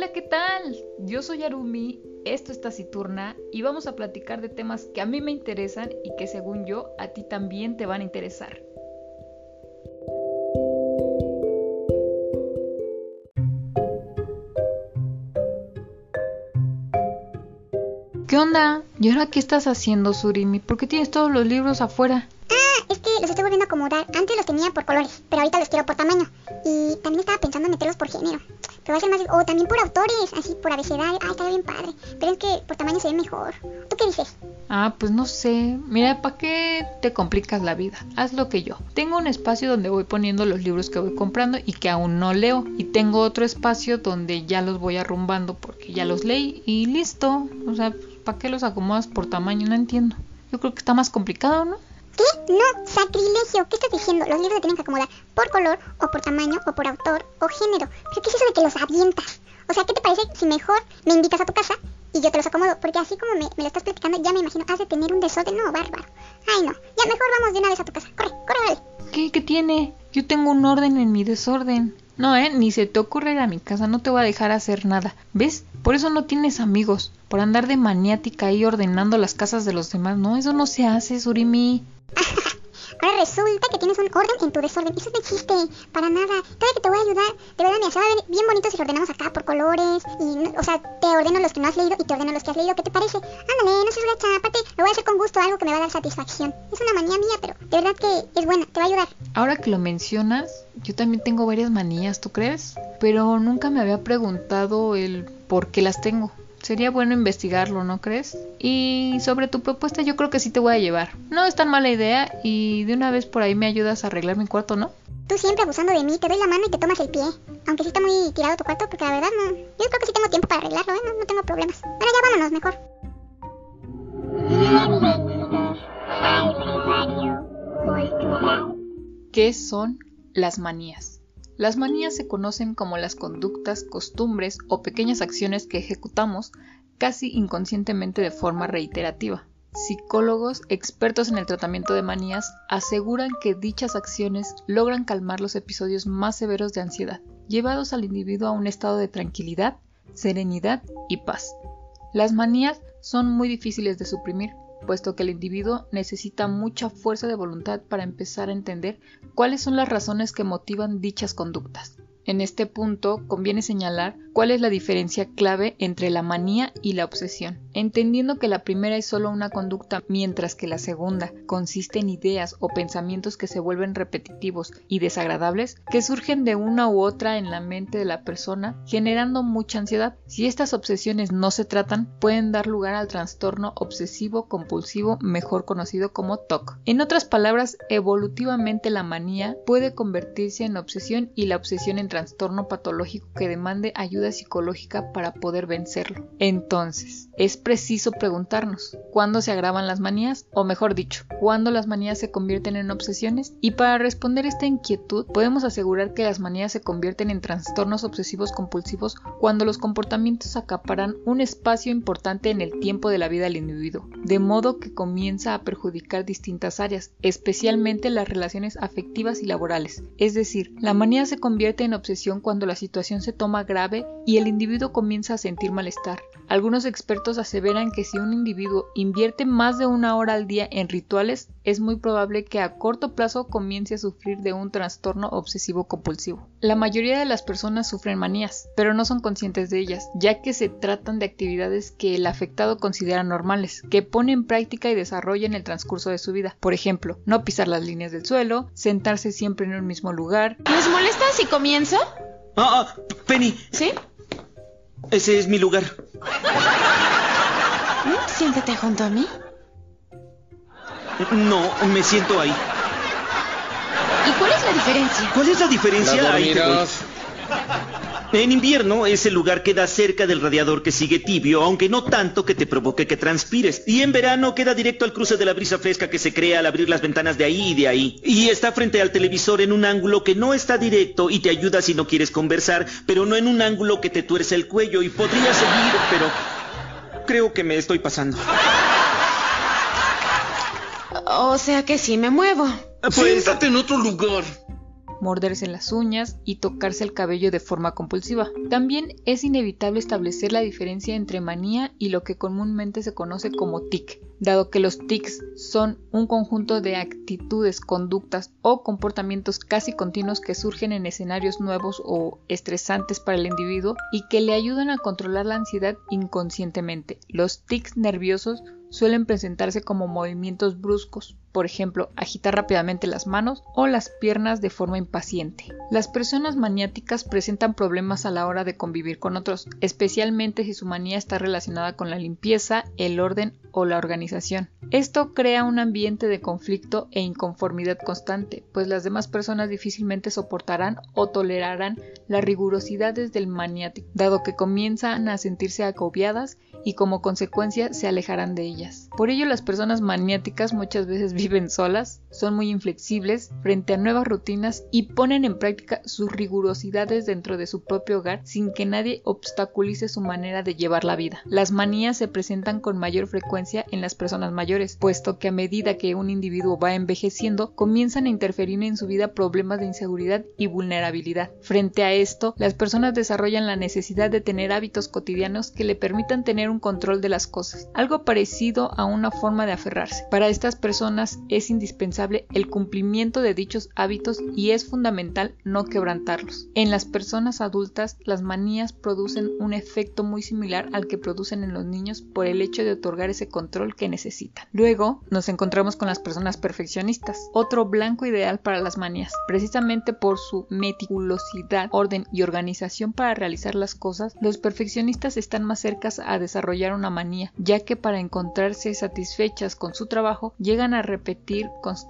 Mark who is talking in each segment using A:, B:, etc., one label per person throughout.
A: Hola, ¿qué tal? Yo soy Arumi, esto es Taciturna y vamos a platicar de temas que a mí me interesan y que según yo a ti también te van a interesar. ¿Qué onda? ¿Y ahora qué estás haciendo, Surimi? ¿Por qué tienes todos los libros afuera?
B: Ah, es que los estoy volviendo a acomodar. Antes los tenía por colores, pero ahorita los quiero por tamaño. Y también estaba pensando en meterlos por género. O también por autores, así, por abecedario. Ay, está bien padre. Pero es que por tamaño se ve mejor. ¿Tú qué dices?
A: Ah, pues no sé. Mira, ¿para qué te complicas la vida? Haz lo que yo. Tengo un espacio donde voy poniendo los libros que voy comprando y que aún no leo. Y tengo otro espacio donde ya los voy arrumbando porque ya los leí y listo. O sea, ¿para qué los acomodas por tamaño? No entiendo. Yo creo que está más complicado, ¿no?
B: ¿Qué? No, sacrilegio. ¿Qué estás diciendo? Los libros se tienen que acomodar por color, o por tamaño, o por autor, o género. ¿Pero qué es eso de que los avientas? O sea, ¿qué te parece si mejor me invitas a tu casa y yo te los acomodo? Porque así como me, me lo estás platicando, ya me imagino, has de tener un desorden, no, bárbaro. Ay, no. Ya mejor vamos de una vez a tu casa. Corre, corre, vale.
A: ¿Qué? ¿Qué tiene? Yo tengo un orden en mi desorden. No, eh, ni se te ocurre ir a mi casa, no te voy a dejar hacer nada. ¿Ves? Por eso no tienes amigos. Por andar de maniática ahí ordenando las casas de los demás. No, eso no se hace, Surimi.
B: Ahora resulta que tienes un orden en tu desorden. Eso no existe, para nada. Todavía que te voy a ayudar. De verdad, mira, se va a ver bien bonito si lo ordenamos acá por colores. Y, o sea, te ordeno los que no has leído y te ordeno los que has leído. ¿Qué te parece? Ándale, no seas gacha. Aparte, lo voy a hacer con gusto, algo que me va a dar satisfacción. Es una manía mía, pero de verdad que es buena, te va a ayudar.
A: Ahora que lo mencionas, yo también tengo varias manías, ¿tú crees? Pero nunca me había preguntado el por qué las tengo. Sería bueno investigarlo, ¿no crees? Y sobre tu propuesta yo creo que sí te voy a llevar. No es tan mala idea y de una vez por ahí me ayudas a arreglar mi cuarto, ¿no?
B: Tú siempre abusando de mí, te doy la mano y te tomas el pie. Aunque sí está muy tirado tu cuarto, porque la verdad no. Yo creo que sí tengo tiempo para arreglarlo, ¿eh? No, no tengo problemas. Ahora ya vámonos, mejor.
A: ¿Qué son las manías? Las manías se conocen como las conductas, costumbres o pequeñas acciones que ejecutamos casi inconscientemente de forma reiterativa. Psicólogos expertos en el tratamiento de manías aseguran que dichas acciones logran calmar los episodios más severos de ansiedad, llevados al individuo a un estado de tranquilidad, serenidad y paz. Las manías son muy difíciles de suprimir, puesto que el individuo necesita mucha fuerza de voluntad para empezar a entender cuáles son las razones que motivan dichas conductas. En este punto conviene señalar cuál es la diferencia clave entre la manía y la obsesión, entendiendo que la primera es solo una conducta mientras que la segunda consiste en ideas o pensamientos que se vuelven repetitivos y desagradables que surgen de una u otra en la mente de la persona generando mucha ansiedad. Si estas obsesiones no se tratan pueden dar lugar al trastorno obsesivo compulsivo mejor conocido como TOC. En otras palabras, evolutivamente la manía puede convertirse en obsesión y la obsesión en trastorno patológico que demande ayuda psicológica para poder vencerlo. Entonces, es preciso preguntarnos, ¿cuándo se agravan las manías? O mejor dicho, ¿cuándo las manías se convierten en obsesiones? Y para responder esta inquietud, podemos asegurar que las manías se convierten en trastornos obsesivos compulsivos cuando los comportamientos acaparan un espacio importante en el tiempo de la vida del individuo, de modo que comienza a perjudicar distintas áreas, especialmente las relaciones afectivas y laborales. Es decir, la manía se convierte en obsesión cuando la situación se toma grave y el individuo comienza a sentir malestar. Algunos expertos aseveran que si un individuo invierte más de una hora al día en rituales, es muy probable que a corto plazo comience a sufrir de un trastorno obsesivo compulsivo. La mayoría de las personas sufren manías, pero no son conscientes de ellas, ya que se tratan de actividades que el afectado considera normales, que pone en práctica y desarrolla en el transcurso de su vida. Por ejemplo, no pisar las líneas del suelo, sentarse siempre en un mismo lugar.
C: ¿Les molesta si comienzo?
D: Ah, ah, Penny,
C: ¿Sí?
D: ese es mi lugar.
C: Mm, Siéntate junto a mí.
D: No, me siento ahí.
C: ¿Y cuál es la diferencia?
D: ¿Cuál es la diferencia? Ahí te. En invierno, ese lugar queda cerca del radiador que sigue tibio, aunque no tanto que te provoque que transpires. Y en verano queda directo al cruce de la brisa fresca que se crea al abrir las ventanas de ahí y de ahí. Y está frente al televisor en un ángulo que no está directo y te ayuda si no quieres conversar, pero no en un ángulo que te tuerce el cuello y podría seguir, pero creo que me estoy pasando.
C: O sea que sí me muevo.
E: Siéntate en otro lugar.
A: Morderse las uñas y tocarse el cabello de forma compulsiva. También es inevitable establecer la diferencia entre manía y lo que comúnmente se conoce como tic, dado que los tics son un conjunto de actitudes, conductas o comportamientos casi continuos que surgen en escenarios nuevos o estresantes para el individuo y que le ayudan a controlar la ansiedad inconscientemente. Los tics nerviosos suelen presentarse como movimientos bruscos, por ejemplo, agitar rápidamente las manos o las piernas de forma impaciente. Las personas maniáticas presentan problemas a la hora de convivir con otros, especialmente si su manía está relacionada con la limpieza, el orden o la organización. Esto crea un ambiente de conflicto e inconformidad constante, pues las demás personas difícilmente soportarán o tolerarán las rigurosidades del maniático, dado que comienzan a sentirse agobiadas y como consecuencia se alejarán de ellas. Por ello las personas maniáticas muchas veces viven solas, son muy inflexibles frente a nuevas rutinas y ponen en práctica sus rigurosidades dentro de su propio hogar sin que nadie obstaculice su manera de llevar la vida. Las manías se presentan con mayor frecuencia en las personas mayores, puesto que a medida que un individuo va envejeciendo, comienzan a interferir en su vida problemas de inseguridad y vulnerabilidad. Frente a esto, las personas desarrollan la necesidad de tener hábitos cotidianos que le permitan tener un control de las cosas, algo parecido a una forma de aferrarse. Para estas personas es indispensable el cumplimiento de dichos hábitos y es fundamental no quebrantarlos. En las personas adultas, las manías producen un efecto muy similar al que producen en los niños por el hecho de otorgar ese control que necesitan. Luego nos encontramos con las personas perfeccionistas, otro blanco ideal para las manías, precisamente por su meticulosidad, orden y organización para realizar las cosas, los perfeccionistas están más cercas a desarrollar una manía, ya que para encontrarse satisfechas con su trabajo llegan a repetir constantemente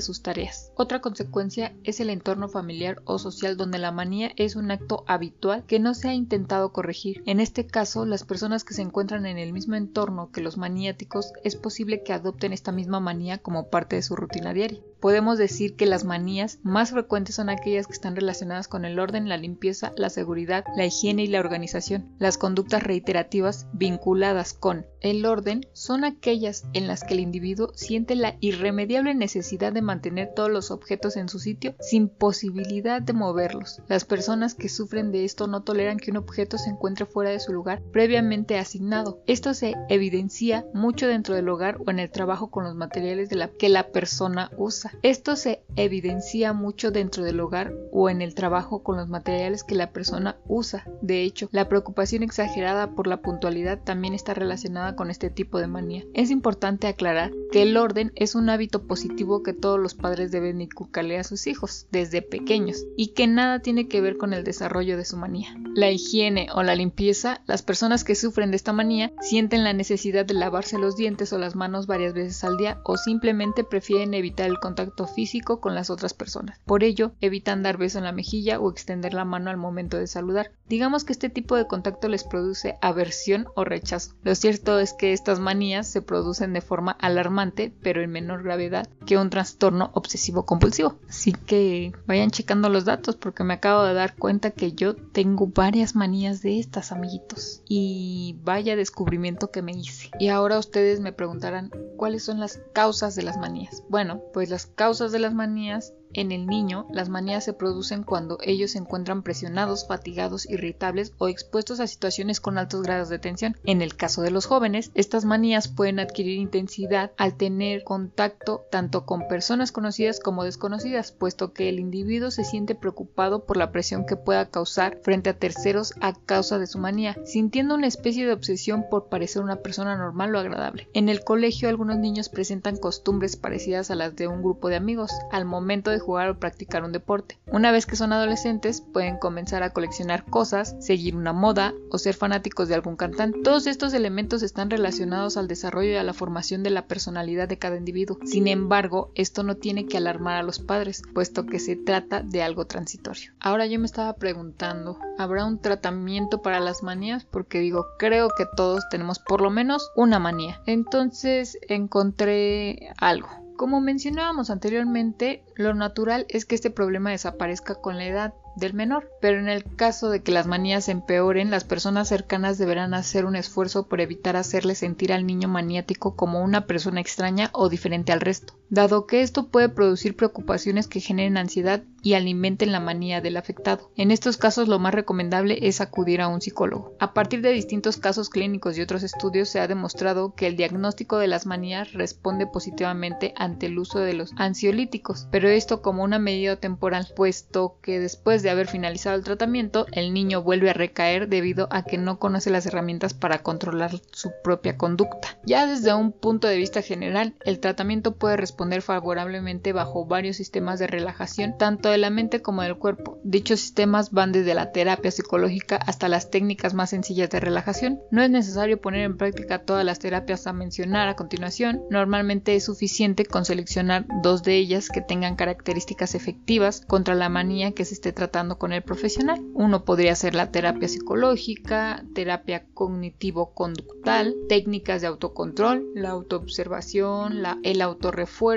A: sus tareas. Otra consecuencia es el entorno familiar o social donde la manía es un acto habitual que no se ha intentado corregir. En este caso, las personas que se encuentran en el mismo entorno que los maniáticos es posible que adopten esta misma manía como parte de su rutina diaria. Podemos decir que las manías más frecuentes son aquellas que están relacionadas con el orden, la limpieza, la seguridad, la higiene y la organización. Las conductas reiterativas vinculadas con el orden son aquellas en las que el individuo siente la irremediable necesidad de mantener todos los objetos en su sitio sin posibilidad de moverlos. Las personas que sufren de esto no toleran que un objeto se encuentre fuera de su lugar previamente asignado. Esto se evidencia mucho dentro del hogar o en el trabajo con los materiales de que la persona usa. Esto se evidencia mucho dentro del hogar o en el trabajo con los materiales que la persona usa. De hecho, la preocupación exagerada por la puntualidad también está relacionada con este tipo de manía. Es importante aclarar que el orden es un hábito positivo que todos los padres deben inculcarle a sus hijos desde pequeños y que nada tiene que ver con el desarrollo de su manía. La higiene o la limpieza, las personas que sufren de esta manía sienten la necesidad de lavarse los dientes o las manos varias veces al día o simplemente prefieren evitar el contacto físico con las otras personas. Por ello, evitan dar beso en la mejilla o extender la mano al momento de saludar. Digamos que este tipo de contacto les produce aversión o rechazo. Lo cierto es que estas manías se producen de forma alarmante, pero en menor gravedad que un trastorno obsesivo compulsivo. Así que vayan checando los datos porque me acabo de dar cuenta que yo tengo varias manías de estas, amiguitos. Y vaya descubrimiento que me hice. Y ahora ustedes me preguntarán cuáles son las causas de las manías. Bueno, pues las causas de las manías en el niño, las manías se producen cuando ellos se encuentran presionados, fatigados, irritables o expuestos a situaciones con altos grados de tensión. En el caso de los jóvenes, estas manías pueden adquirir intensidad al tener contacto tanto con personas conocidas como desconocidas, puesto que el individuo se siente preocupado por la presión que pueda causar frente a terceros a causa de su manía, sintiendo una especie de obsesión por parecer una persona normal o agradable. En el colegio, algunos niños presentan costumbres parecidas a las de un grupo de amigos. Al momento de jugar o practicar un deporte. Una vez que son adolescentes, pueden comenzar a coleccionar cosas, seguir una moda o ser fanáticos de algún cantante. Todos estos elementos están relacionados al desarrollo y a la formación de la personalidad de cada individuo. Sin embargo, esto no tiene que alarmar a los padres, puesto que se trata de algo transitorio. Ahora yo me estaba preguntando, ¿habrá un tratamiento para las manías? Porque digo, creo que todos tenemos por lo menos una manía. Entonces encontré algo. Como mencionábamos anteriormente, lo natural es que este problema desaparezca con la edad del menor, pero en el caso de que las manías empeoren, las personas cercanas deberán hacer un esfuerzo por evitar hacerle sentir al niño maniático como una persona extraña o diferente al resto. Dado que esto puede producir preocupaciones que generen ansiedad y alimenten la manía del afectado. En estos casos lo más recomendable es acudir a un psicólogo. A partir de distintos casos clínicos y otros estudios se ha demostrado que el diagnóstico de las manías responde positivamente ante el uso de los ansiolíticos, pero esto como una medida temporal, puesto que después de haber finalizado el tratamiento el niño vuelve a recaer debido a que no conoce las herramientas para controlar su propia conducta. Ya desde un punto de vista general, el tratamiento puede responder favorablemente bajo varios sistemas de relajación, tanto de la mente como del cuerpo. Dichos sistemas van desde la terapia psicológica hasta las técnicas más sencillas de relajación. No es necesario poner en práctica todas las terapias a mencionar a continuación. Normalmente es suficiente con seleccionar dos de ellas que tengan características efectivas contra la manía que se esté tratando con el profesional. Uno podría ser la terapia psicológica, terapia cognitivo-conductual, técnicas de autocontrol, la autoobservación, el autorrefuerzo,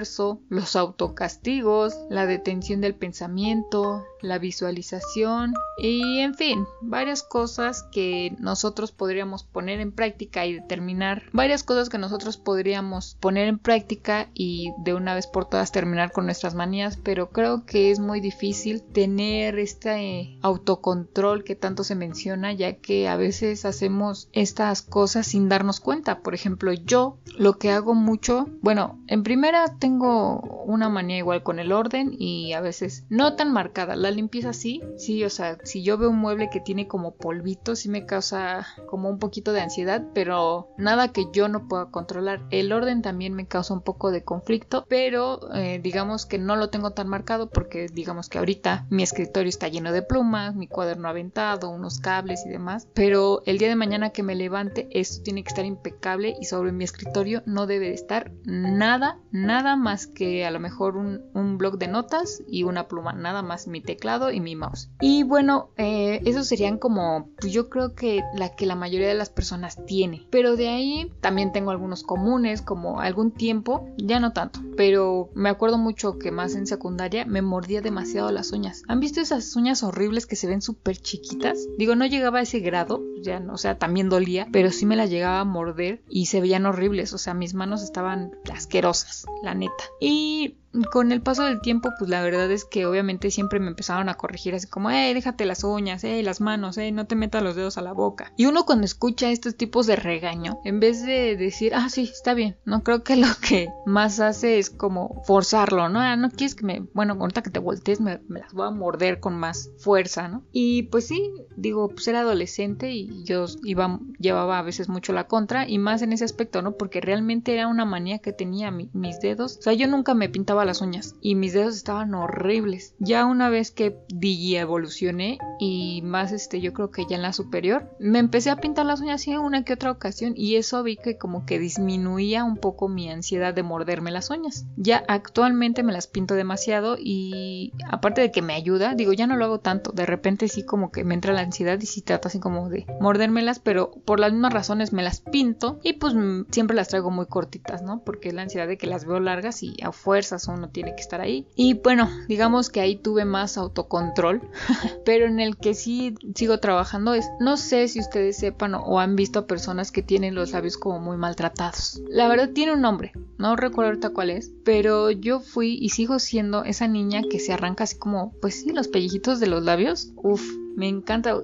A: los autocastigos, la detención del pensamiento la visualización y en fin, varias cosas que nosotros podríamos poner en práctica y determinar, varias cosas que nosotros podríamos poner en práctica y de una vez por todas terminar con nuestras manías, pero creo que es muy difícil tener este autocontrol que tanto se menciona, ya que a veces hacemos estas cosas sin darnos cuenta. Por ejemplo, yo lo que hago mucho, bueno, en primera tengo una manía igual con el orden y a veces no tan marcada. La limpieza sí, sí, o sea, si yo veo un mueble que tiene como polvito, sí me causa como un poquito de ansiedad, pero nada que yo no pueda controlar. El orden también me causa un poco de conflicto, pero eh, digamos que no lo tengo tan marcado porque digamos que ahorita mi escritorio está lleno de plumas, mi cuaderno aventado, unos cables y demás, pero el día de mañana que me levante esto tiene que estar impecable y sobre mi escritorio no debe estar nada, nada más que a lo mejor un, un blog de notas y una pluma nada más mi teclado y mi mouse. Y bueno, eh, esos serían como, pues yo creo que la que la mayoría de las personas tiene. Pero de ahí también tengo algunos comunes, como algún tiempo, ya no tanto, pero me acuerdo mucho que más en secundaria me mordía demasiado las uñas. ¿Han visto esas uñas horribles que se ven súper chiquitas? Digo, no llegaba a ese grado, ya o sea, también dolía, pero sí me la llegaba a morder y se veían horribles, o sea, mis manos estaban asquerosas, la neta. Y con el paso del tiempo, pues la verdad es que obviamente siempre me empezaron a corregir así como, eh, déjate las uñas, eh, las manos, eh, no te metas los dedos a la boca. Y uno cuando escucha estos tipos de regaño, en vez de decir, ah, sí, está bien, no creo que lo que más hace es como forzarlo, ¿no? Ah, no quieres que me, bueno, ahorita que te voltees me, las voy a morder con más fuerza, ¿no? Y pues sí, digo, pues era adolescente y yo iba, llevaba a veces mucho la contra y más en ese aspecto, ¿no? Porque realmente era una manía que tenía mis dedos. O sea, yo nunca me pintaba las uñas y mis dedos estaban horribles. Ya una vez que digi evolucioné y más este yo creo que ya en la superior, me empecé a pintar las uñas en una que otra ocasión y eso vi que como que disminuía un poco mi ansiedad de morderme las uñas. Ya actualmente me las pinto demasiado y aparte de que me ayuda, digo ya no lo hago tanto, de repente sí como que me entra la ansiedad y sí trato así como de mordérmelas, pero por las mismas razones me las pinto y pues siempre las traigo muy cortitas, ¿no? Porque es la ansiedad de que las veo largas y a fuerzas uno tiene que estar ahí. Y bueno, digamos que ahí tuve más autocontrol, pero en el que sí sigo trabajando es, no sé si ustedes sepan o, han visto personas que tienen los labios como muy maltratados. La verdad tiene un nombre, no recuerdo ahorita cuál es, pero yo fui y sigo siendo esa niña que se arranca así como, pues sí, los pellejitos de los labios. Uf, me encanta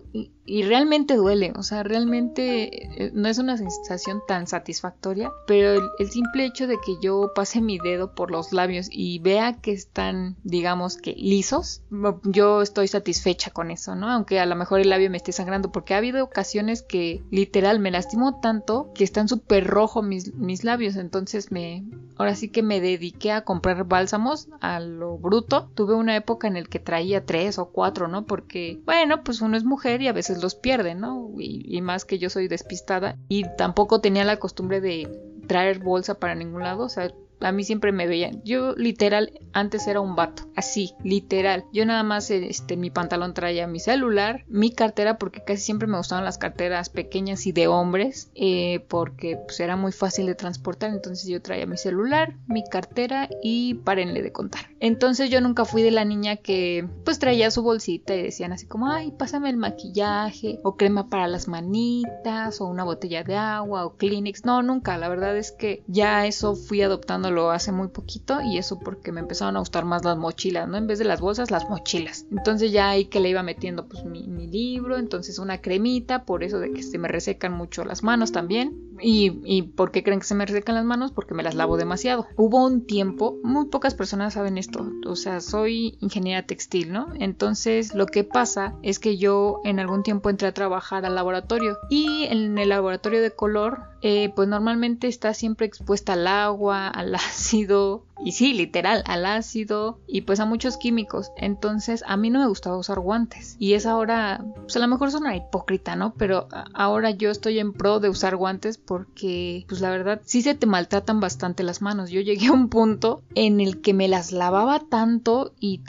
A: realmente duele, o sea, realmente eh, no es una sensación tan satisfactoria, pero el, simple hecho de que yo pase mi dedo por los labios y vea que están, digamos que lisos, yo estoy satisfecha con eso, ¿no? Aunque a lo mejor el labio me esté sangrando, porque ha habido ocasiones que literal me lastimo tanto que están súper rojos mis, mis labios, entonces me, ahora sí que me dediqué a comprar bálsamos a lo bruto. Tuve una época en el que traía tres o cuatro, ¿no? Porque, bueno, pues uno es mujer y a veces los pierde, ¿no? Y, más que yo soy despistada y tampoco tenía la costumbre de traer bolsa para ningún lado, o sea, a mí siempre me veían. Yo literal antes era un vato, así, literal. Yo nada más este mi pantalón traía mi celular, mi cartera porque casi siempre me gustaban las carteras pequeñas y de hombres, eh, porque pues era muy fácil de transportar. Entonces yo traía mi celular, mi cartera y párenle de contar. Entonces yo nunca fui de la niña que pues traía su bolsita y decían así como, ay, pásame el maquillaje o crema para las manitas o una botella de agua o Kleenex. No, nunca. La verdad es que ya eso fui adoptando haciéndolo hace muy poquito y eso porque me empezaron a gustar más las mochilas, ¿no? En vez de las bolsas, las mochilas. Entonces ya ahí que le iba metiendo pues mi libro, entonces una cremita, por eso de que se me resecan mucho las manos también. ¿Y, ¿Y por qué creen que se me resecan las manos? Porque me las lavo demasiado. Hubo un tiempo, muy pocas personas saben esto, o sea, soy ingeniera textil, ¿no? Entonces lo que pasa es que yo en algún tiempo entré a trabajar al laboratorio y en el laboratorio de color eh, pues normalmente está siempre expuesta al agua, al ácido, y sí, literal, al ácido y pues a muchos químicos. Entonces a mí no me gustaba usar guantes. Y es ahora, pues a lo mejor suena hipócrita, ¿no? Pero ahora yo estoy en pro de usar guantes porque pues la verdad sí se te maltratan bastante las manos. Yo llegué a un punto en el que me las lavaba tanto y,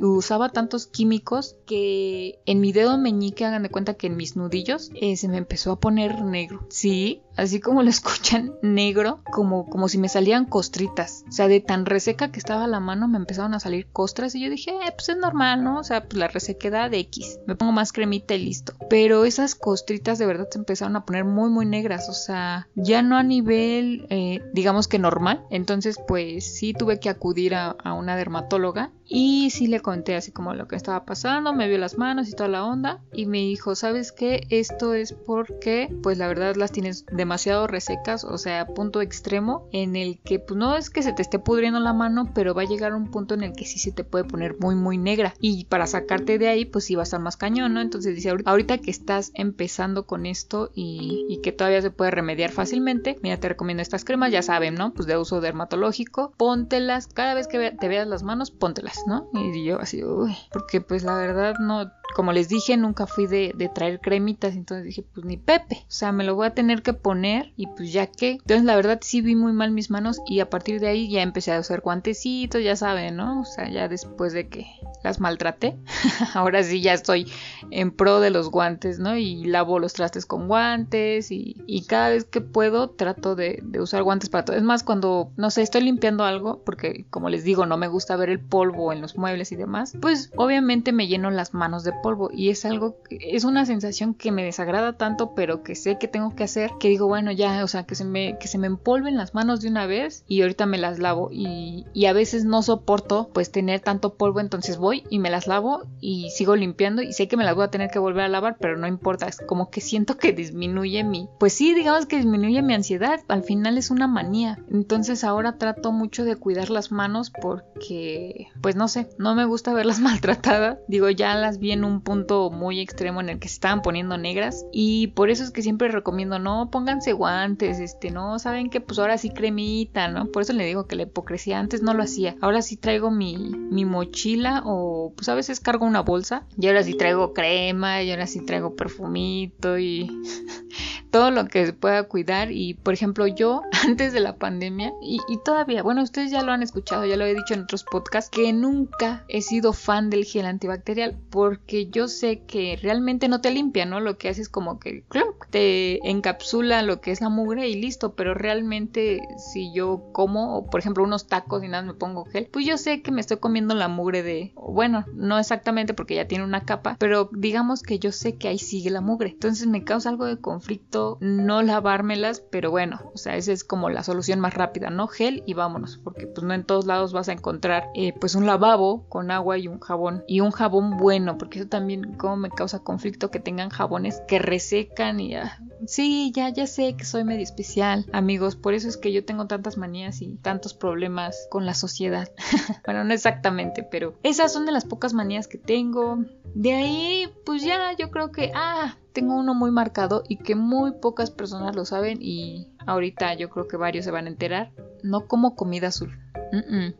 A: usaba tantos químicos que en mi dedo meñique hagan de cuenta que en mis nudillos eh, se me empezó a poner negro. Sí, así como lo escuchan, negro, como, como si me salían costritas. O sea, de tan reseca que estaba la mano me empezaron a salir costras y yo dije, eh, pues es normal, ¿no? O sea, pues la resequedad de X. Me pongo más cremita y listo. Pero esas costritas de verdad se empezaron a poner muy, muy negras. O sea, ya no a nivel, eh, digamos que normal. Entonces, pues sí tuve que acudir a, una dermatóloga y sí le conté así como lo que estaba pasando, me vio las manos y toda la onda y me dijo, ¿sabes qué? Esto es porque pues la verdad las tienes demasiado resecas, o sea, punto extremo en el que pues no es que se te esté pudriendo la mano, pero va a llegar un punto en el que sí se te puede poner muy muy negra y para sacarte de ahí pues sí va a estar más cañón, ¿no? Entonces dice, ahorita que estás empezando con esto y, que todavía se puede remediar fácilmente, mira, te recomiendo estas cremas, ya saben, ¿no? Pues de uso dermatológico, póntelas, cada vez que te veas las manos, póntelas ¿no? Y yo así, uy, porque pues la verdad no, como les dije, nunca fui de, traer cremitas, entonces dije, pues ni Pepe, o sea, me lo voy a tener que poner y pues ya que. Entonces la verdad sí vi muy mal mis manos y a partir de ahí ya empecé a usar guantecitos, ya saben, ¿no? O sea, ya después de que las maltraté, ahora sí ya estoy en pro de los guantes, ¿no? Y lavo los trastes con guantes y, cada vez que puedo trato de, de usar guantes para todo. Es más, cuando, no sé, estoy limpiando algo, porque como les digo, no me gusta ver el polvo en los muebles y demás, pues obviamente me lleno las manos de polvo y es algo, es una sensación que me desagrada tanto, pero que sé que tengo que hacer, que digo, bueno, ya, o sea, que se me, que se me empolven las manos de una vez y ahorita me las lavo y, y a veces no soporto pues tener tanto polvo, entonces voy y me las lavo y sigo limpiando y sé que me las voy a tener que volver a lavar, pero no importa, es como que siento que disminuye mi, pues sí, digamos que disminuye mi ansiedad, al final es una manía, entonces ahora trato mucho de cuidar las manos porque, pues no sé, no me gusta verlas maltratadas, digo, ya las vi en un punto muy extremo en el que se estaban poniendo negras y por eso es que siempre recomiendo no pónganse guantes, este, no saben que pues ahora sí cremita, ¿no? Por eso le digo que la hipocresía antes no lo hacía. Ahora sí traigo mi, mi mochila o pues a veces cargo una bolsa y ahora sí traigo crema y ahora sí traigo perfumito y todo lo que se pueda cuidar y por ejemplo yo antes de la pandemia y, y todavía, bueno ustedes ya lo han escuchado, ya lo he dicho en otros podcasts que nunca he sido fan del gel antibacterial porque yo sé que realmente no te limpia, ¿no? Lo que hace es como que te encapsula lo que es la mugre y listo, pero realmente si yo como, por ejemplo, unos tacos y nada me pongo gel, pues yo sé que me estoy comiendo la mugre de, bueno, no exactamente porque ya tiene una capa, pero digamos que yo sé que ahí sigue la mugre. Entonces me causa algo de conflicto no lavármelas, pero bueno, o sea, esa es como la solución más rápida, ¿no? Gel y vámonos, porque pues no en todos lados vas a encontrar eh, pues un lavabo con agua y un jabón y un jabón bueno, porque eso también como me causa conflicto que tengan jabones que resecan y ya. Sí, ya, ya sé que soy medio especial, amigos, por eso es que yo tengo tantas manías y tantos problemas con la sociedad. bueno, no exactamente, pero esas son de las pocas manías que tengo. De ahí, pues ya yo creo que, ah, tengo uno muy marcado y que muy pocas personas lo saben y ahorita yo creo que varios se van a enterar. No como comida azul.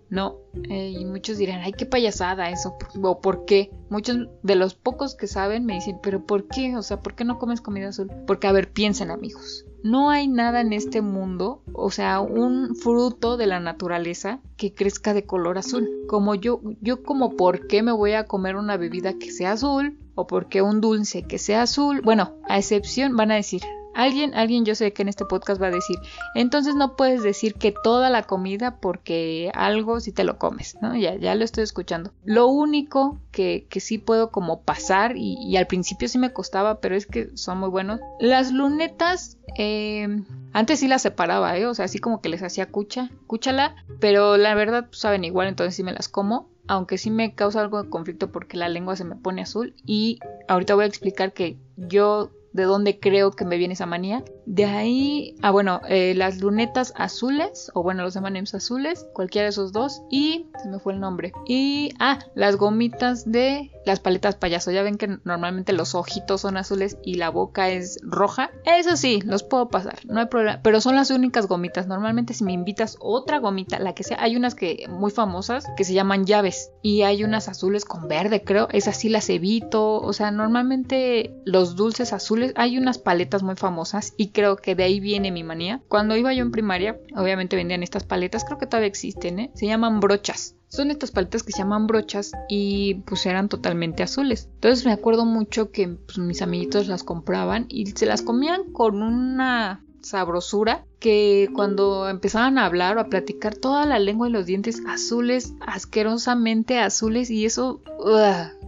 A: no. Eh, y muchos dirán, ay, qué payasada eso. ¿O por qué? Muchos de los pocos que saben me dicen, pero ¿por qué? O sea, ¿por qué no comes comida azul? Porque, a ver, piensen amigos. No hay nada en este mundo, o sea, un fruto de la naturaleza que crezca de color azul. Como yo, yo como por qué me voy a comer una bebida que sea azul o por qué un dulce que sea azul. Bueno, a excepción van a decir, Alguien, alguien yo sé que en este podcast va a decir, entonces no puedes decir que toda la comida porque algo si te lo comes, ¿no? Ya, ya lo estoy escuchando. Lo único que, que sí puedo como pasar y, y al principio sí me costaba, pero es que son muy buenos. Las lunetas, eh, antes sí las separaba, ¿eh? O sea, así como que les hacía cucha, cúchala, pero la verdad pues, saben igual, entonces sí me las como aunque sí me causa algo de conflicto porque la lengua se me pone azul y ahorita voy a explicar que yo de dónde creo que me viene esa manía. De ahí, ah bueno, eh, las lunetas azules, o bueno, los M&M's azules, cualquiera de esos dos, y se me fue el nombre. Y, ah, las gomitas de las paletas payaso. Ya ven que normalmente los ojitos son azules y la boca es roja. Eso sí, los puedo pasar, no hay problema. Pero son las únicas gomitas. Normalmente si me invitas otra gomita, la que sea, hay unas que muy famosas que se llaman llaves. Y hay unas azules con verde, creo. Esas sí las evito. O sea, normalmente los dulces azules, hay unas paletas muy famosas y creo que de ahí viene mi manía. Cuando iba yo en primaria, obviamente vendían estas paletas, creo que todavía existen, ¿eh? Se llaman brochas. Son estas paletas que se llaman brochas y pues eran totalmente azules. Entonces me acuerdo mucho que pues, mis amiguitos las compraban y se las comían con una sabrosura que cuando empezaban a hablar o a platicar toda la lengua y los dientes azules, asquerosamente azules y eso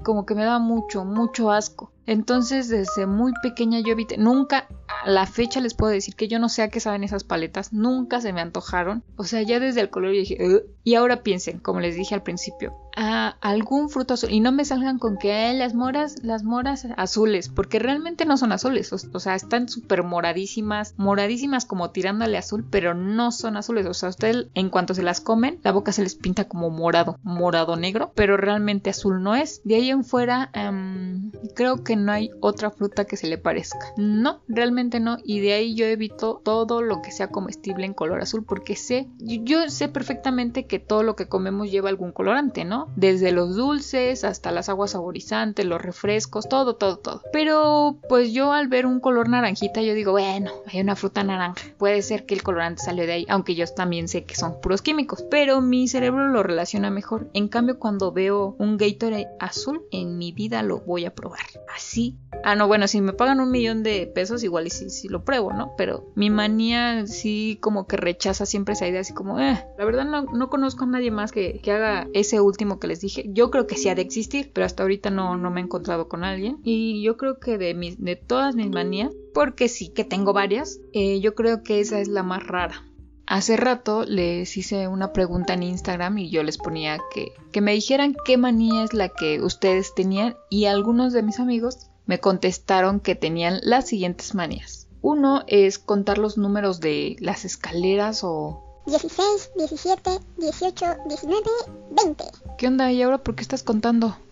A: como que me da mucho, mucho asco. Entonces desde muy pequeña yo evité, nunca a la fecha les puedo decir que yo no sé a qué saben esas paletas, nunca se me antojaron. O sea, ya desde el color yo dije, y ahora piensen, como les dije al principio, a algún fruto azul y no me salgan con que "Eh, las moras, las moras azules, porque realmente no son azules, o, sea, están súper moradísimas, moradísimas como tirándole azul, pero no son azules, o sea, ustedes en cuanto se las comen, la boca se les pinta como morado, morado negro, pero realmente azul no es. De ahí en fuera, em, creo que no hay otra fruta que se le parezca. No, realmente no, y de ahí yo evito todo lo que sea comestible en color azul, porque sé, yo sé perfectamente que todo lo que comemos lleva algún colorante, ¿no? Desde los dulces hasta las aguas saborizantes, los refrescos, todo, todo, todo. Pero pues yo al ver un color naranjita, yo digo, bueno, hay una fruta naranja. Puede ser que el colorante salió de ahí, aunque yo también sé que son puros químicos. Pero mi cerebro lo relaciona mejor. En cambio, cuando veo un Gatorade azul, en mi vida lo voy a probar. Así. Ah, no, bueno, si me pagan un millón de pesos, igual y sí lo pruebo, ¿no? Pero mi manía sí como que rechaza siempre esa idea, así como, eh, la verdad no, no conozco a nadie más que, que haga ese último que les dije. Yo creo que sí ha de existir, pero hasta ahorita no, no me he encontrado con alguien. Y yo creo que de, mis, de todas mis manías, porque sí que tengo varias, eh, yo creo que esa es la más rara. Hace rato les hice una pregunta en Instagram y yo les ponía que, que me dijeran qué manía es la que ustedes tenían y algunos de mis amigos me contestaron que tenían las siguientes manías. Uno es contar los números de las escaleras o...
F: 16, 17, 18, 19, 20.
A: ¿Qué onda? ¿Y ahora por qué estás contando?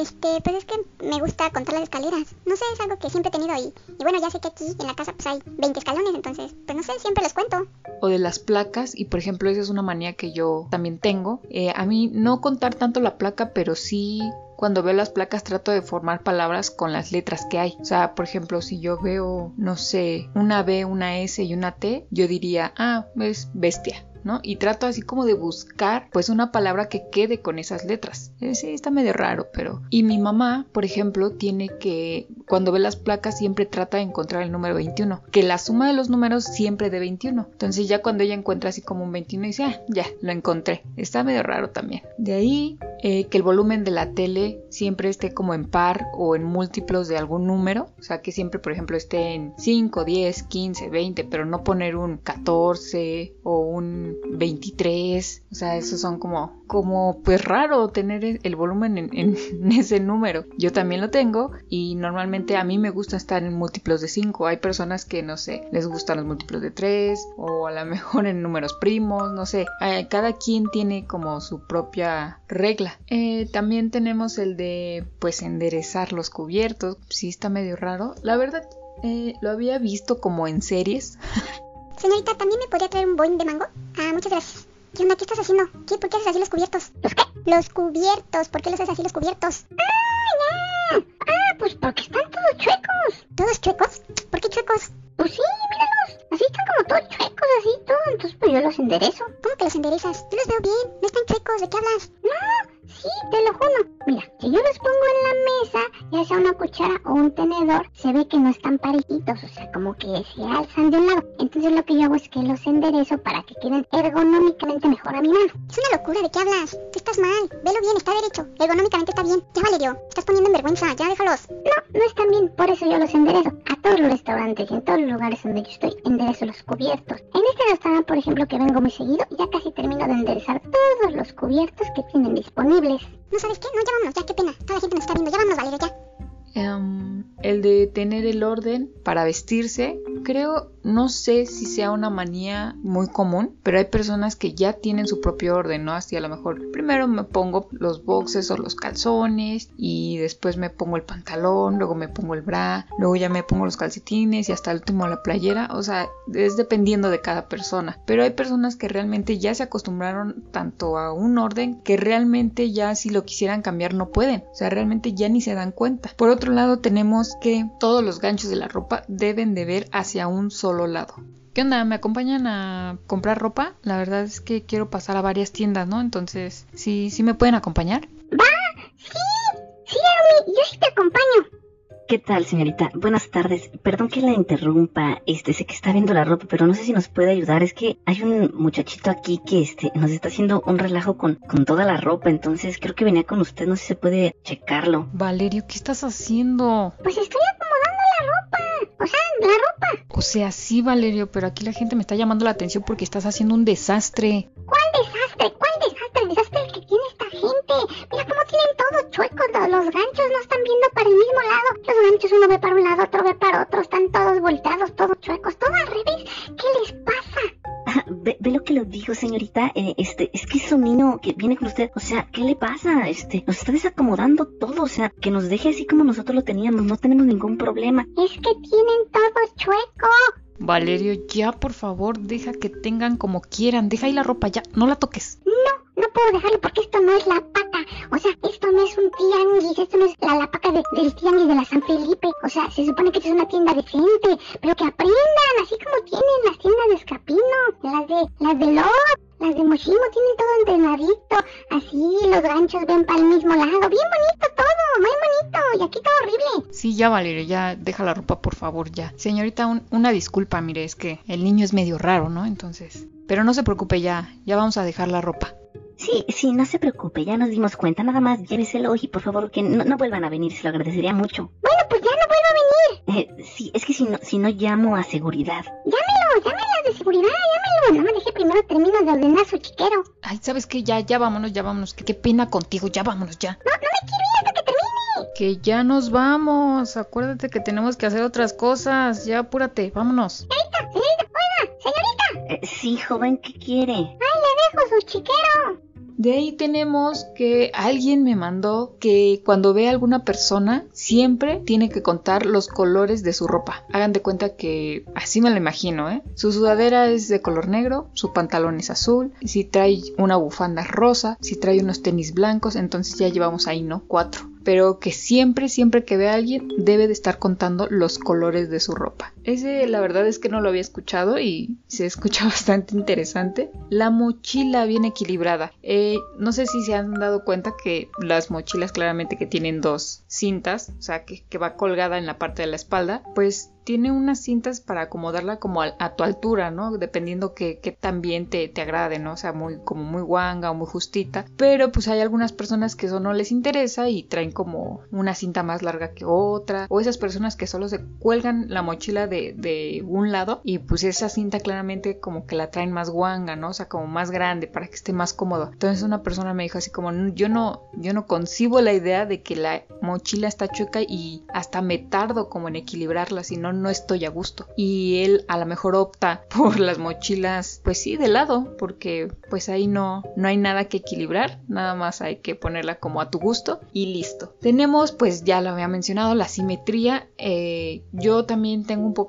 F: Este, pues es que me gusta contar las escaleras. No sé, es algo que siempre he tenido y, y bueno, ya sé que aquí en la casa pues hay 20 escalones, entonces, pues no sé, siempre los cuento.
A: o de las placas y por ejemplo esa es una manía que yo también tengo Eh, a mí no contar tanto la placa pero sí cuando veo las placas trato de formar palabras con las letras que hay. O sea por ejemplo si yo veo no sé una B una S y una T yo diría ah es bestia ¿no? Y trato así como de buscar pues una palabra que quede con esas letras. Sí, está medio raro, pero... Y mi mamá, por ejemplo, tiene que, cuando ve las placas, siempre trata de encontrar el número 21, que la suma de los números siempre de 21. Entonces ya cuando ella encuentra así como un 21, dice, ah, ya, lo encontré. Está medio raro también. De ahí eh, que el volumen de la tele siempre esté como en par o en múltiplos de algún número. O sea, que siempre, por ejemplo, esté en 5, 10, 15, 20, pero no poner un 14 o un 23. O sea, esos son como, como pues raro tener el el volumen en, en ese número. Yo también lo tengo y normalmente a mí me gusta estar en múltiplos de 5. Hay personas que, no sé, les gustan los múltiplos de 3 o a lo mejor en números primos, no sé. Eh, Cada quien tiene como su propia regla. Eh, también tenemos el de pues enderezar los cubiertos. Sí está medio raro. La verdad eh, lo había visto como en series.
F: Señorita, ¿también me podría traer un boing de mango? Ah, muchas gracias. ¿Qué onda? ¿Qué estás haciendo? ¿Qué? ¿Por qué haces así los cubiertos? ¿Los qué? Los cubiertos. ¿Por qué los haces así los cubiertos? ¡Ah, ya! Ah, pues porque están todos chuecos. ¿Todos chuecos? ¿Por qué chuecos? Pues sí, míralos. Así están como todos chuecos, así todo. Entonces pues yo los enderezo. ¿Cómo que los enderezas? Yo los veo bien. No están chuecos. ¿De qué hablas? No, sí, te lo juro. Mira, si yo los pongo en la mesa ya sea una cuchara o un tenedor, se ve que no están parejitos, o sea, como que se alzan de un lado. Entonces lo que yo hago es que los enderezo para que queden ergonómicamente mejor a mi mano.
B: Es una locura, ¿de qué hablas? Tú estás mal, velo bien, está derecho, ergonómicamente está bien. Ya Valerio, estás poniendo en vergüenza, ya déjalos.
F: No, no están bien, por eso yo los enderezo. A todos los restaurantes y en todos los lugares donde yo estoy, enderezo los cubiertos. En este restaurante, por ejemplo, que vengo muy seguido, ya casi termino de enderezar todos los cubiertos que tienen disponibles.
B: ¿No sabes qué? No, ya vámonos, ya, qué pena. Toda la gente nos está viendo, ya vámonos, Valerio, ya.
A: Em, el de tener el orden para vestirse, creo, no sé si sea una manía muy común, pero hay personas que ya tienen su propio orden, ¿no? Así a lo mejor primero me pongo los boxes o los calzones y después me pongo el pantalón, luego me pongo el bra, luego ya me pongo los calcetines y hasta el último la playera, o sea, es dependiendo de cada persona, pero hay personas que realmente ya se acostumbraron tanto a un orden que realmente ya si lo quisieran cambiar no pueden, o sea, realmente ya ni se dan cuenta. Por otro lado tenemos que todos los ganchos de la ropa deben de ver un solo lado. ¿Qué onda? ¿Me acompañan a comprar ropa? La verdad es que quiero pasar a varias tiendas, ¿no? Entonces, ¿sí, sí me pueden acompañar?
F: ¡Va! ¡Sí! ¡Sí, Arumi! Yo sí te acompaño.
G: ¿Qué tal, señorita? Buenas tardes. Perdón que la interrumpa. Este, sé que está viendo la ropa, pero no sé si nos puede ayudar. Es que hay un muchachito aquí que este nos está haciendo un relajo con, con toda la ropa. Entonces creo que venía con usted. No sé si se puede checarlo.
A: Valerio, ¿qué estás haciendo?
F: Pues estoy acomodando la ropa. O sea, la ropa.
A: O sea, sí, Valerio, pero aquí la gente me está llamando la atención porque estás haciendo un desastre.
F: ¿Cuál desastre? ¿Cuál desastre? El desastre que tiene esta gente. Mira cómo tienen todo chueco. Los ganchos no están viendo para el mismo lado. Los ganchos uno ve para un lado, otro ve para otro. Están todos volteados, todos chuecos,
G: dijo, señorita. Eh, este, es que es un niño que viene con usted. O sea, ¿qué le pasa? Este, nos está desacomodando todo. O sea, que nos deje así como nosotros lo teníamos. No tenemos ningún problema.
F: Es que tienen todo chueco.
A: Valerio, ya por favor, deja que tengan como quieran. Deja ahí la ropa ya, no la toques.
F: No, no puedo dejarlo porque esto no es la paca. O sea, esto no es un tianguis, esto no es la, la de- del tianguis de la San Felipe. O sea, se supone que esto es una tienda decente, pero que aprendan, así como tienen las tiendas de Escapino, las de, las de Lot, las de Moshimo, tienen todo entrenadito. Así, los ganchos ven para el mismo lado. Bien bonito todo, muy bonito. Y aquí todo horrible.
A: Sí, ya Valerio, ya deja la ropa por favor, ya. Señorita, un- una disculpa, mire, es que el niño es medio raro, ¿no? Entonces... Pero no se preocupe ya, ya vamos a dejar la ropa.
G: Sí, sí, no se preocupe. Ya nos dimos cuenta. Nada más lléveselo y por favor que no, no vuelvan a venir. Se lo agradecería mucho.
F: Bueno, pues ya no vuelvo a venir.
G: Eh, sí, es que si no, si no llamo a seguridad.
F: Llámelo, llámelo de seguridad, llámelo. No me deje primero termino de ordenar su chiquero.
A: Ay, ¿sabes qué? Ya, ya vámonos, ya vámonos. Que qué pena contigo, ya vámonos, ya.
F: No, no me quiero ir hasta que termine.
A: Que ya nos vamos. Acuérdate que tenemos que hacer otras cosas. Ya apúrate, vámonos.
F: Señorita, señorita, oiga, señorita.
G: Eh, sí, joven, ¿qué quiere?
F: Ahí le dejo su chiquero.
A: De ahí tenemos que alguien me mandó que cuando ve a alguna persona siempre tiene que contar los colores de su ropa. Hagan de cuenta que así me lo imagino, ¿eh? Su sudadera es de color negro, su pantalón es azul, si trae una bufanda rosa, si trae unos tenis blancos, entonces ya llevamos ahí, ¿no? Cuatro. Pero que siempre, siempre que ve a alguien debe de estar contando los colores de su ropa. Ese la verdad es que no lo había escuchado y se escucha bastante interesante. La mochila bien equilibrada. Eh, no sé si se han dado cuenta que las mochilas claramente que tienen dos cintas, o sea que, que va colgada en la parte de la espalda, pues tiene unas cintas para acomodarla como a, tu altura, ¿no? Dependiendo que, que también te, te agrade, ¿no? O sea, muy, como muy guanga o muy justita. Pero pues hay algunas personas que eso no les interesa y traen como una cinta más larga que otra. O esas personas que solo se cuelgan la mochila de, un lado y pues esa cinta claramente como que la traen más guanga, ¿no? O sea, como más grande para que esté más cómodo. Entonces una persona me dijo así como, "No, yo no, yo no concibo la idea de que la mochila está chueca y hasta me tardo como en equilibrarla, si no, no estoy a gusto. Y él a lo mejor opta por las mochilas, pues sí, de lado, porque pues ahí no, no hay nada que equilibrar, nada más hay que ponerla como a tu gusto y listo. Tenemos, pues ya lo había mencionado, la simetría. Eh, yo también tengo un poco,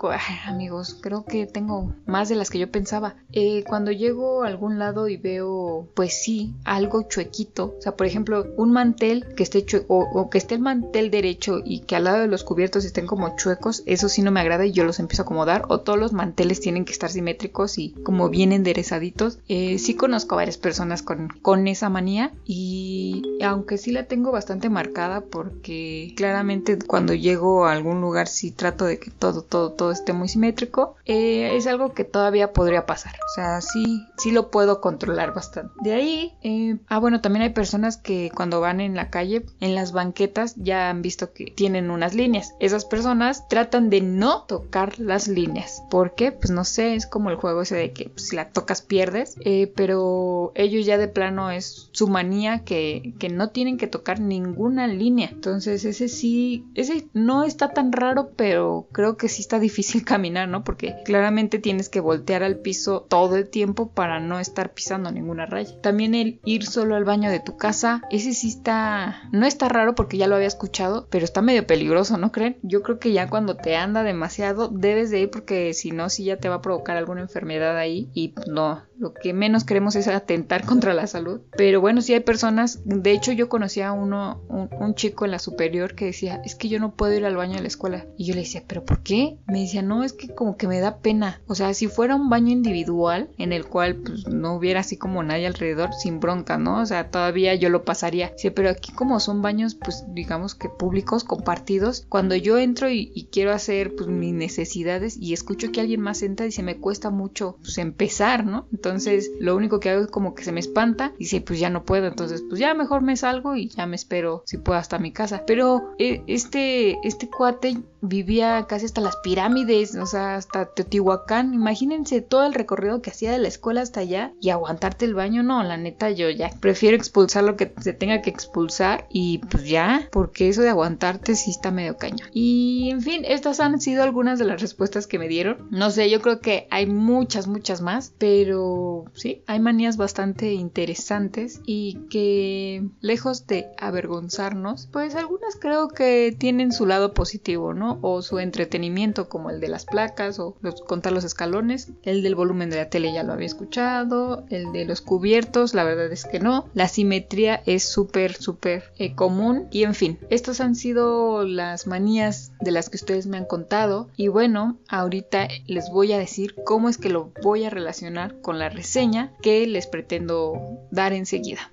A: amigos, creo que tengo más de las que yo pensaba. Eh, cuando llego a algún lado y veo, pues sí, algo chuequito, o sea, por ejemplo, un mantel que esté chueco, o, que esté el mantel derecho y que al lado de los cubiertos estén como chuecos, eso sí no me agrada y yo los empiezo a acomodar, o todos los manteles tienen que estar simétricos y como bien enderezaditos. Eh, sí conozco a varias personas con, con esa manía y aunque sí la tengo bastante marcada porque claramente cuando llego a algún lugar sí trato de que todo, todo, todo esté muy simétrico, eh, es algo que todavía podría pasar. O sea, sí, sí lo puedo controlar bastante. De ahí, eh, ah, bueno, también hay personas que cuando van en la calle, en las banquetas, ya han visto que tienen unas líneas. Esas personas tratan de no tocar las líneas. ¿Por qué? Pues no sé, es como el juego ese de que pues, si la tocas pierdes, eh, pero ellos ya de plano es su manía que, que no tienen que tocar ninguna línea. Entonces ese sí, ese no está tan raro, pero creo que sí está difícil caminar, ¿no? Porque claramente tienes que voltear al piso todo el tiempo para no estar pisando ninguna raya. También el ir solo al baño de tu casa, ese sí está, no está raro porque ya lo había escuchado, pero está medio peligroso, ¿no creen? Yo creo que ya cuando te anda demasiado debes de ir porque si no, sí ya te va a provocar alguna enfermedad ahí y no, lo que menos queremos es atentar contra la salud. Pero bueno, sí hay personas, de hecho yo conocía a uno, un, chico en la superior que decía, es que yo no puedo ir al baño de la escuela. Y yo le decía, ¿pero por qué? Me decía, no, es que como que me da pena. O sea, si fuera un baño individual en el cual pues, no hubiera así como nadie alrededor, sin bronca, ¿no? O sea, todavía yo lo pasaría. Sí, pero aquí como son baños, pues digamos que públicos, compartidos, cuando yo entro y, quiero hacer pues mis necesidades y escucho que alguien más entra y se me cuesta mucho pues empezar, ¿no? Entonces lo único que hago es como que se me espanta y dice pues ya no puedo, entonces pues ya mejor me salgo y ya me espero si puedo hasta mi casa. Pero eh, este, este cuate vivía casi hasta las pirámides, o sea, hasta Teotihuacán. Imagínense todo el recorrido que hacía de la escuela hasta allá y aguantarte el baño. No, la neta, yo ya prefiero expulsar lo que se tenga que expulsar y pues ya, porque eso de aguantarte sí está medio caño. Y en fin, estas han sido algunas de las respuestas que me dieron. No sé, yo creo que hay muchas, muchas más, pero sí, hay manías bastante interesantes y que lejos de avergonzarnos, pues algunas creo que tienen su lado positivo, ¿no? O su entretenimiento como el de las placas o contar los escalones, el del volumen de la tele ya lo había escuchado, el de los cubiertos, la verdad es que no, la simetría es súper, súper eh, común. Y en fin, estas han sido las manías de las que ustedes me han contado. Y bueno, ahorita les voy a decir cómo es que lo voy a relacionar con la reseña que les pretendo dar enseguida.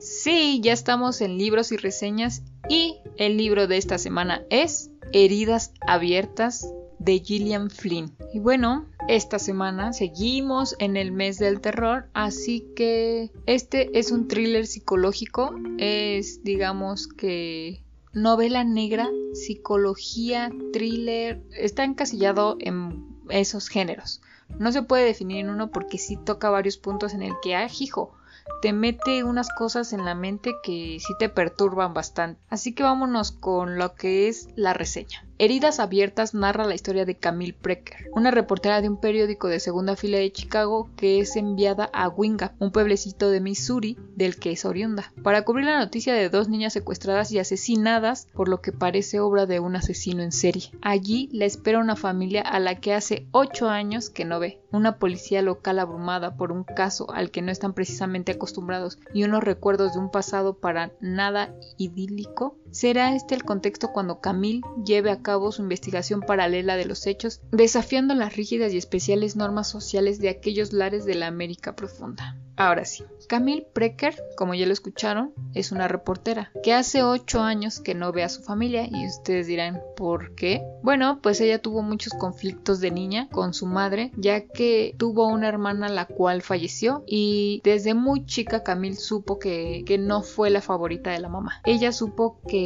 A: Sí, ya estamos en libros y reseñas y el libro de esta semana es Heridas Abiertas de Gillian Flynn. Y bueno, esta semana seguimos en el mes del terror, así que este es un thriller psicológico, es digamos que novela negra, psicología, thriller, está encasillado en esos géneros. No se puede definir en uno porque sí toca varios puntos en el que, ah, hijo, te mete unas cosas en la mente que sí te perturban bastante. Así que vámonos con lo que es la reseña. Heridas Abiertas narra la historia de Camille Precker, una reportera de un periódico de segunda fila de Chicago que es enviada a Winga, un pueblecito de Missouri del que es oriunda, para cubrir la noticia de dos niñas secuestradas y asesinadas por lo que parece obra de un asesino en serie. Allí la espera una familia a la que hace ocho años que no ve, una policía local abrumada por un caso al que no están precisamente acostumbrados y unos recuerdos de un pasado para nada idílico Será este el contexto cuando Camille lleve a cabo su investigación paralela de los hechos, desafiando las rígidas y especiales normas sociales de aquellos lares de la América profunda. Ahora sí, Camille Precker, como ya lo escucharon, es una reportera que hace ocho años que no ve a su familia y ustedes dirán, ¿por qué? Bueno, pues ella tuvo muchos conflictos de niña con su madre, ya que tuvo una hermana la cual falleció y desde muy chica Camille supo que, que no fue la favorita de la mamá. Ella supo que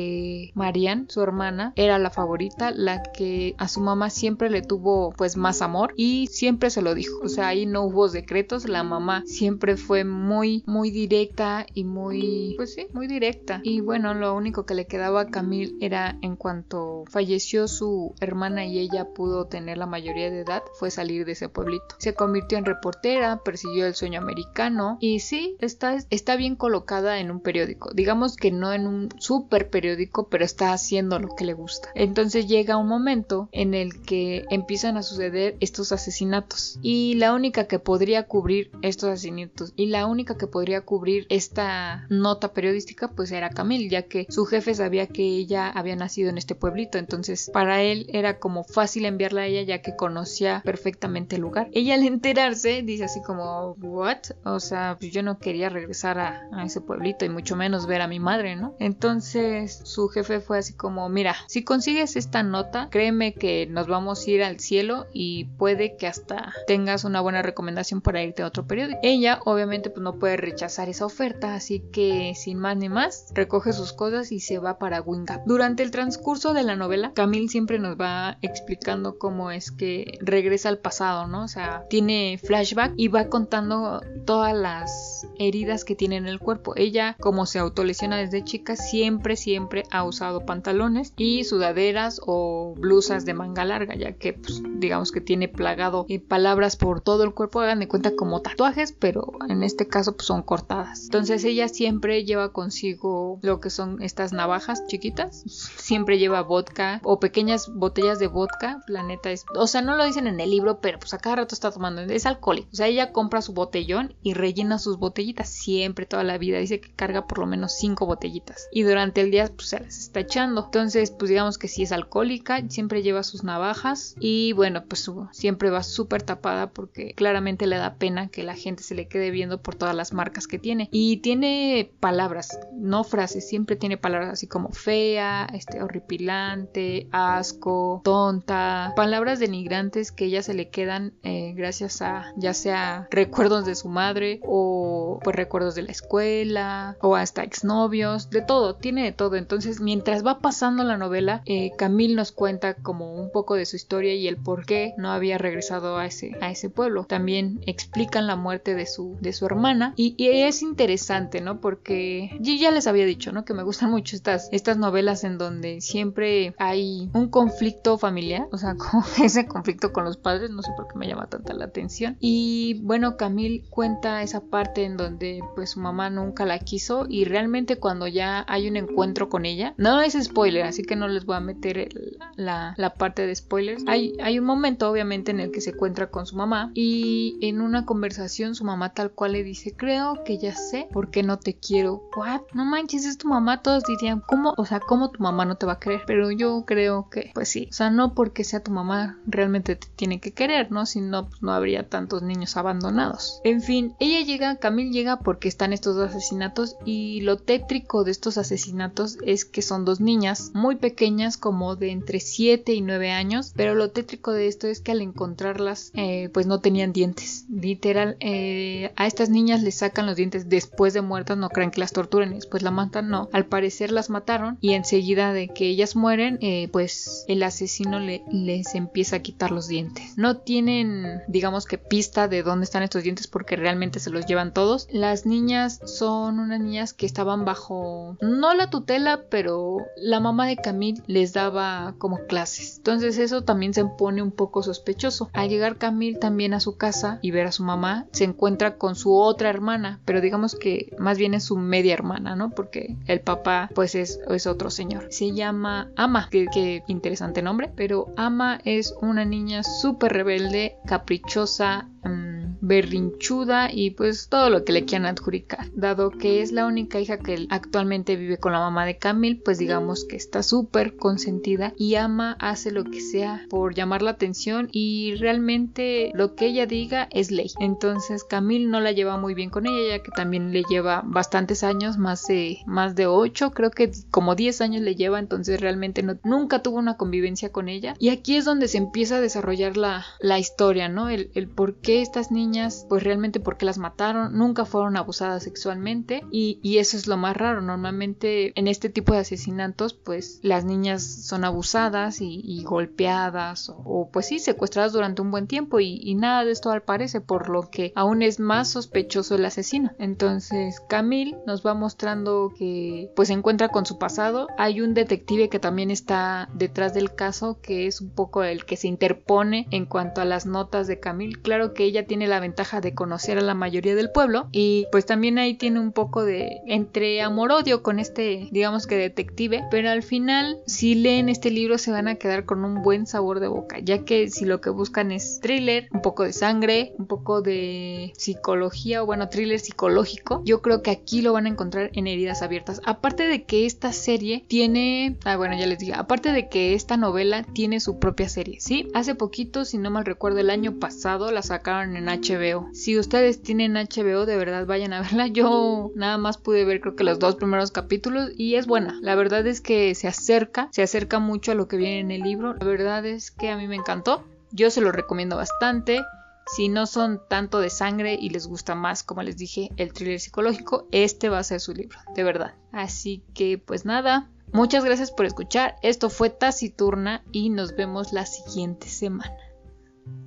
A: Marianne, su hermana, era la favorita, la que a su mamá siempre le tuvo pues más amor y siempre se lo dijo. O sea, ahí no hubo decretos, la mamá siempre fue muy, muy directa y muy, pues sí, muy directa. Y bueno, lo único que le quedaba a Camille era en cuanto falleció su hermana y ella pudo tener la mayoría de edad, fue salir de ese pueblito. Se convirtió en reportera, persiguió el sueño americano y sí, está, está bien colocada en un periódico. Digamos que no en un super periódico periódico, pero está haciendo lo que le gusta. Entonces llega un momento en el que empiezan a suceder estos asesinatos y la única que podría cubrir estos asesinatos y la única que podría cubrir esta nota periodística pues era Camille, ya que su jefe sabía que ella había nacido en este pueblito, entonces para él era como fácil enviarla a ella ya que conocía perfectamente el lugar. Ella al enterarse dice así como, ¿what? O sea, pues yo no quería regresar a, a ese pueblito y mucho menos ver a mi madre, ¿no? Entonces su jefe fue así como, mira, si consigues esta nota, créeme que nos vamos a ir al cielo y puede que hasta tengas una buena recomendación para irte a otro periódico. Ella obviamente pues no puede rechazar esa oferta, así que sin más ni más, recoge sus cosas y se va para Wingap. Durante el transcurso de la novela, Camille siempre nos va explicando cómo es que regresa al pasado, ¿no? O sea, tiene flashback y va contando todas las heridas que tiene en el cuerpo. Ella, como se autolesiona desde chica, siempre, siempre ha usado pantalones y sudaderas o blusas de manga larga, ya que, pues, digamos que tiene plagado palabras por todo el cuerpo, hagan de cuenta como tatuajes, pero en este caso pues, son cortadas. Entonces ella siempre lleva consigo lo que son estas navajas chiquitas, siempre lleva vodka o pequeñas botellas de vodka, la neta es, o sea, no lo dicen en el libro, pero pues a cada rato está tomando, es alcohólico, o sea, ella compra su botellón y rellena sus botellitas siempre, toda la vida, dice que carga por lo menos cinco botellitas. Y durante el día pues se las está echando, entonces pues digamos que si es alcohólica, siempre lleva sus navajas y bueno, pues siempre va súper tapada porque claramente le da pena que la gente se le quede viendo por todas las marcas que tiene y tiene palabras, no frases, siempre tiene palabras así como fea, este horripilante, asco, tonta, palabras denigrantes que ella se le quedan eh, gracias a ya sea recuerdos de su madre o pues recuerdos de la escuela o hasta exnovios, de todo, tiene de todo. Entonces, mientras va pasando la novela, eh, Camille nos cuenta como un poco de su historia y el por qué no había regresado a ese, a ese pueblo. También explican la muerte de su, de su hermana y, es interesante, ¿no? Porque yo ya les había dicho, ¿no? Que me gustan mucho estas, estas novelas en donde siempre hay un conflicto familiar, o sea, como ese conflicto con los padres, no sé por qué me llama tanta la atención. Y bueno, Camille cuenta esa parte en donde pues su mamá nunca la quiso y realmente cuando ya hay un encuentro con ella, no es spoiler, así que no les voy a meter la, la, parte de spoilers. Hay, hay un momento obviamente en el que se encuentra con su mamá y en una conversación su mamá tal cual le dice, creo que ya sé por qué no te quiero. ¿What? No manches, es tu mamá. Todos dirían, ¿cómo? O sea, ¿cómo tu mamá no te va a querer? Pero yo creo que, pues sí. O sea, no porque sea tu mamá realmente te tiene que querer, ¿no? Si no, pues no habría tantos niños abandonados. En fin, ella llega, Camille llega porque están estos dos asesinatos y lo tétrico de estos asesinatos es que son dos niñas muy pequeñas como de entre 7 y 9 años, pero lo tétrico de esto es que al encontrarlas eh, pues no tenían dientes. Literal, eh, a estas niñas les sacan los dientes después de muertas, no creen que las torturen después la matan, no. Al parecer las mataron y enseguida de que ellas mueren, eh, pues el asesino le, les empieza a quitar los dientes. No tienen, digamos que pista de dónde están estos dientes porque realmente se los llevan todos. Las niñas son unas niñas que estaban bajo, no la tutela, pero la mamá de Camille les daba como clases. Entonces eso también se pone un poco sospechoso. Al llegar Camille también a su casa y ver a su mamá, se encuentra con su otra hermana, pero digamos que más bien es su media hermana, ¿no? Porque el papá pues es, otro señor. Se llama Ama, que, interesante nombre, pero Ama es una niña súper rebelde, caprichosa, mmm, berrinchuda y pues todo lo que le quieran adjudicar. Dado que es la única hija que actualmente vive con la mamá de Camille, pues digamos que está súper consentida y ama hace lo que sea por llamar la atención y realmente lo que ella diga es ley. Entonces Camille no la lleva muy bien con ella ya que también le lleva bastantes años, más de más de 8, creo que como 10 años le lleva, entonces realmente nunca tuvo una convivencia con ella. Y aquí es donde se empieza a desarrollar la, la historia, ¿no? El, el por qué estas niñas pues realmente porque las mataron, nunca fueron abusadas sexualmente y, y, eso es lo más raro. Normalmente en este tipo de asesinatos, pues las niñas son abusadas y, golpeadas o, pues sí, secuestradas durante un buen tiempo y, nada de esto al parece, por lo que aún es más sospechoso el asesino. Entonces Camille nos va mostrando que pues se encuentra con su pasado. Hay un detective que también está detrás del caso que es un poco el que se interpone en cuanto a las notas de Camille. Claro que ella tiene la ventaja de conocer a la mayoría del pueblo y pues también ahí tiene un poco de entre amor-odio con este, digamos, que detective, pero al final si leen este libro se van a quedar con un buen sabor de boca, ya que si lo que buscan es thriller, un poco de sangre, un poco de psicología o bueno, thriller psicológico, yo creo que aquí lo van a encontrar en heridas abiertas. Aparte de que esta serie tiene, ah bueno, ya les dije, aparte de que esta novela tiene su propia serie, ¿sí? Hace poquito, si no mal recuerdo, el año pasado la sacaron en HBO. Si ustedes tienen HBO, de verdad vayan a verla. Yo nada más pude ver creo que los dos primeros capítulos y buena. La verdad es que se acerca, se acerca mucho a lo que viene en el libro. La verdad es que a mí me encantó. Yo se lo recomiendo bastante. Si no son tanto de sangre y les gusta más, como les dije, el thriller psicológico, este va a ser su libro, de verdad. Así que pues nada, muchas gracias por escuchar. Esto fue Taciturna y nos vemos la siguiente semana.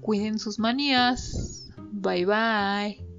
A: Cuiden sus manías. Bye bye.